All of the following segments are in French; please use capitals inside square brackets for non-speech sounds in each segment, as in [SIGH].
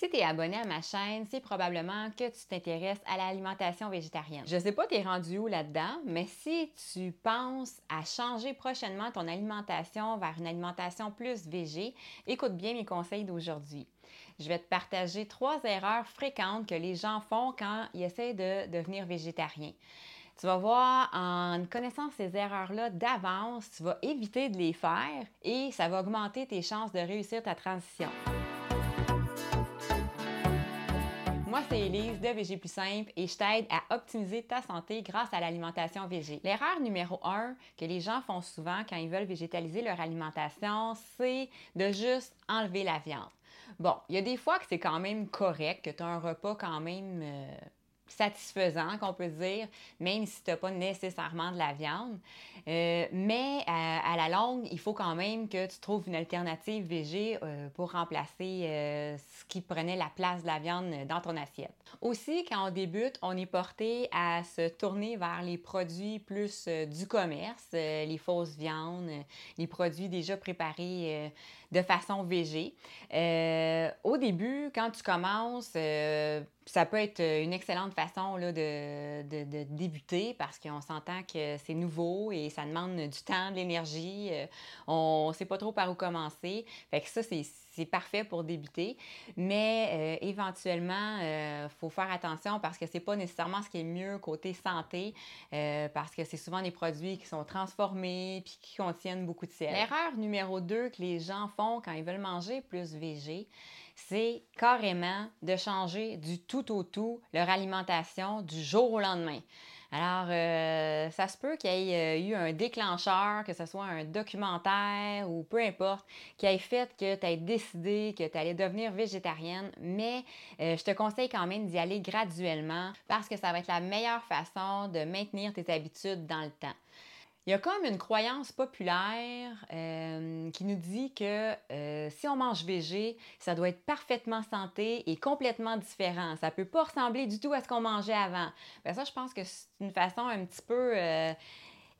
Si tu es abonné à ma chaîne, c'est probablement que tu t'intéresses à l'alimentation végétarienne. Je sais pas tu es rendu où là-dedans, mais si tu penses à changer prochainement ton alimentation vers une alimentation plus végé, écoute bien mes conseils d'aujourd'hui. Je vais te partager trois erreurs fréquentes que les gens font quand ils essaient de devenir végétariens. Tu vas voir, en connaissant ces erreurs-là d'avance, tu vas éviter de les faire et ça va augmenter tes chances de réussir ta transition. Moi, c'est Elise de VG Plus Simple et je t'aide à optimiser ta santé grâce à l'alimentation végé. L'erreur numéro un que les gens font souvent quand ils veulent végétaliser leur alimentation, c'est de juste enlever la viande. Bon, il y a des fois que c'est quand même correct, que tu as un repas quand même euh, satisfaisant, qu'on peut dire, même si tu n'as pas nécessairement de la viande. Euh, mais à, la longue, il faut quand même que tu trouves une alternative végé euh, pour remplacer euh, ce qui prenait la place de la viande dans ton assiette. Aussi, quand on débute, on est porté à se tourner vers les produits plus du commerce, les fausses viandes, les produits déjà préparés de façon végé. au début, quand tu commences, ça peut être une excellente façon là, de, de, débuter parce qu'on s'entend que c'est nouveau et ça demande du temps, de l'énergie. Euh, on ne sait pas trop par où commencer. Fait que ça, c'est parfait pour débuter. Mais euh, éventuellement, il euh, faut faire attention parce que c'est pas nécessairement ce qui est mieux côté santé parce que c'est souvent des produits qui sont transformés puis qui contiennent beaucoup de sel. L'erreur numéro 2 que les gens font quand ils veulent manger plus végé, c'est carrément de changer du tout au tout leur alimentation du jour au lendemain. Alors, euh, ça se peut qu'il y ait euh, eu un déclencheur, que ce soit un documentaire ou peu importe, qui ait fait que tu aies décidé que tu allais devenir végétarienne, mais euh, je te conseille quand même d'y aller graduellement parce que ça va être la meilleure façon de maintenir tes habitudes dans le temps. Il y a comme une croyance populaire euh, qui nous dit que euh, si on mange végé, ça doit être parfaitement santé et complètement différent. Ça ne peut pas ressembler du tout à ce qu'on mangeait avant. Ben ça, je pense que c'est une façon un petit peu euh,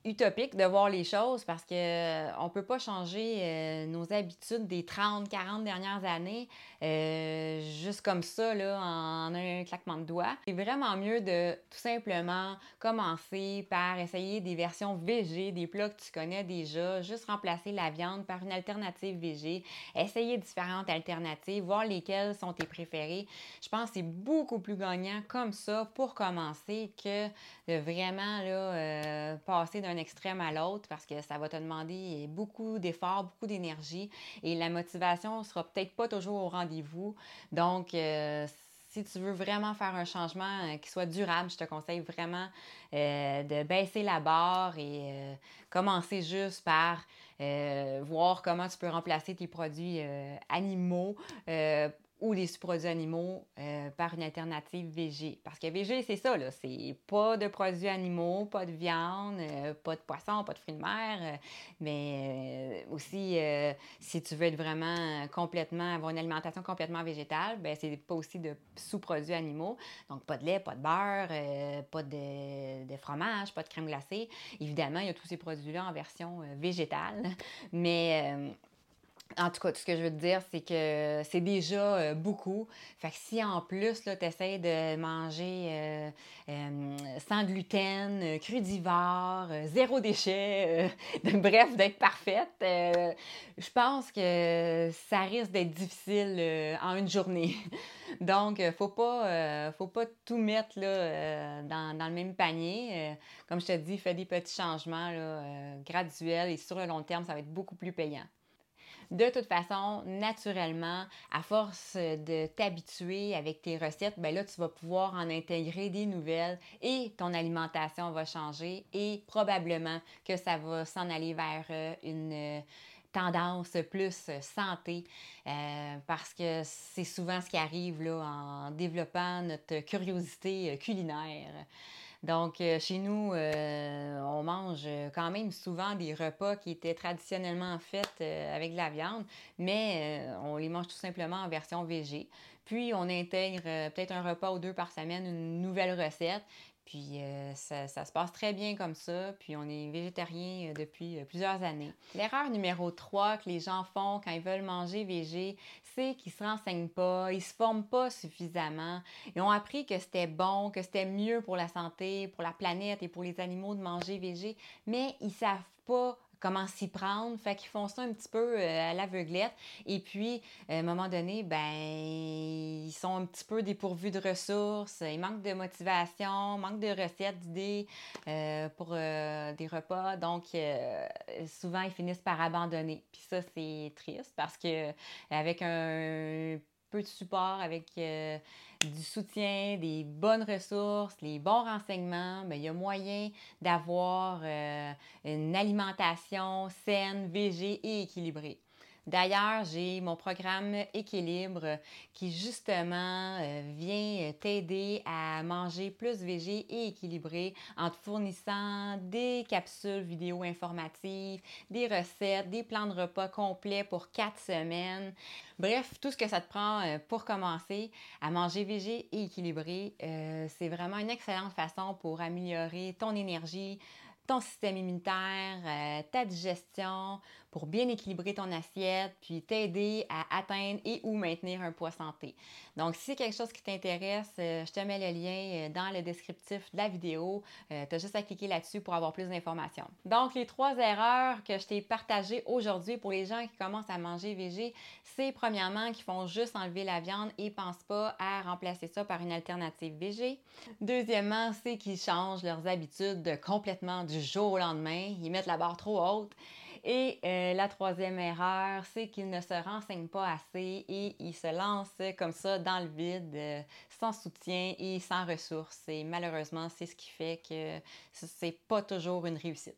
utopique de voir les choses parce qu'on ne peut pas changer nos habitudes des 30, 40 dernières années juste comme ça, là, en un claquement de doigts. C'est vraiment mieux de tout simplement commencer par essayer des versions végé, des plats que tu connais déjà, juste remplacer la viande par une alternative végé, essayer différentes alternatives, voir lesquelles sont tes préférées. Je pense que c'est beaucoup plus gagnant comme ça pour commencer que de vraiment là, euh, passer d'un extrême à l'autre parce que ça va te demander beaucoup d'efforts, beaucoup d'énergie et la motivation sera peut-être pas toujours au rendez-vous. Vous Donc, euh, si tu veux vraiment faire un changement euh, qui soit durable, je te conseille vraiment euh, de baisser la barre et commencer juste par voir comment tu peux remplacer tes produits animaux ou des sous-produits animaux euh, par une alternative végé. Parce que végé, c'est ça, là. C'est pas de produits animaux, pas de viande, euh, pas de poisson, pas de fruits de mer. Euh, mais aussi, si tu veux être vraiment complètement, avoir une alimentation complètement végétale, ben c'est pas aussi de sous-produits animaux. Donc, pas de lait, pas de beurre, pas de, de, fromage, pas de crème glacée. Évidemment, il y a tous ces produits-là en version végétale. [LAUGHS] Mais en tout cas, tout ce que je veux te dire, c'est que c'est déjà euh, beaucoup. Fait que si en plus, tu essaies de manger euh, euh, sans gluten, crudivore, zéro déchet, [LAUGHS] bref, d'être parfaite, je pense que ça risque d'être difficile en une journée. [LAUGHS] Donc, faut pas, faut pas tout mettre là, dans, le même panier. comme je te dis, fais des petits changements graduels et sur le long terme, ça va être beaucoup plus payant. De toute façon, naturellement, à force de t'habituer avec tes recettes, ben là, tu vas pouvoir en intégrer des nouvelles et ton alimentation va changer et probablement que ça va s'en aller vers euh, une euh, tendance plus santé euh, parce que c'est souvent ce qui arrive en développant notre curiosité culinaire. Donc, euh, chez nous, euh, on mange quand même souvent des repas qui étaient traditionnellement faits euh, avec de la viande, mais on les mange tout simplement en version végé. Puis, on intègre peut-être un repas ou deux par semaine, une nouvelle recette. Puis euh, ça, se passe très bien comme ça. Puis on est végétarien euh, depuis euh, plusieurs années. L'erreur numéro 3 que les gens font quand ils veulent manger végé, c'est qu'ils se renseignent pas, ils se forment pas suffisamment. Ils ont appris que c'était bon, que c'était mieux pour la santé, pour la planète et pour les animaux de manger végé, mais ils savent pas comment s'y prendre. Fait qu'ils font ça un petit peu euh, à l'aveuglette. Et puis, à un moment donné, ben, ils sont un petit peu dépourvus de ressources. Ils manquent de motivation, manquent de recettes, d'idées euh, pour euh, des repas. Donc, souvent, ils finissent par abandonner. Puis ça, c'est triste parce que avec un peu de support, avec euh, du soutien, des bonnes ressources, les bons renseignements, il y a moyen d'avoir euh, une alimentation saine, végé et équilibrée. D'ailleurs, j'ai mon programme Équilibre qui justement euh, vient t'aider à manger plus végé et équilibré en te fournissant des capsules vidéo informatives, des recettes, des plans de repas complets pour quatre semaines. Bref, tout ce que ça te prend euh, pour commencer à manger végé et équilibré, euh, c'est vraiment une excellente façon pour améliorer ton énergie, ton système immunitaire, ta digestion, pour bien équilibrer ton assiette, puis t'aider à atteindre et ou maintenir un poids santé. Donc, si c'est quelque chose qui t'intéresse, euh, je te mets le lien euh, dans le descriptif de la vidéo. tu as juste à cliquer là-dessus pour avoir plus d'informations. Donc, les trois erreurs que je t'ai partagées aujourd'hui pour les gens qui commencent à manger végé, c'est premièrement qu'ils font juste enlever la viande et ne pensent pas à remplacer ça par une alternative végé. Deuxièmement, c'est qu'ils changent leurs habitudes complètement du jour au lendemain. Ils mettent la barre trop haute. Et euh, la troisième erreur, c'est qu'ils ne se renseignent pas assez et ils se lancent comme ça dans le vide, euh, sans soutien et sans ressources. Et malheureusement, c'est ce qui fait que c'est pas toujours une réussite.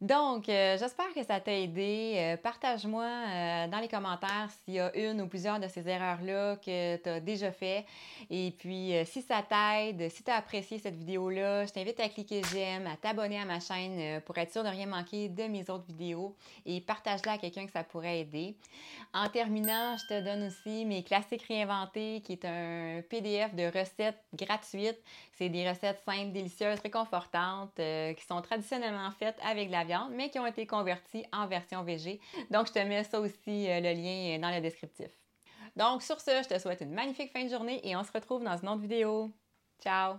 Donc, euh, j'espère que ça t'a aidé. Euh, partage-moi euh, dans les commentaires s'il y a une ou plusieurs de ces erreurs-là que tu as déjà fait. Et puis, si ça t'aide, si tu as apprécié cette vidéo-là, je t'invite à cliquer j'aime, à t'abonner à ma chaîne pour être sûr de rien manquer de mes autres vidéos et partage-la à quelqu'un que ça pourrait aider. En terminant, je te donne aussi mes classiques réinventés qui est un PDF de recettes gratuites. C'est des recettes simples, délicieuses, réconfortantes qui sont traditionnellement faites avec la mais qui ont été convertis en version VG. Donc, je te mets ça aussi, euh, le lien dans le descriptif. Donc, sur ce, je te souhaite une magnifique fin de journée et on se retrouve dans une autre vidéo. Ciao!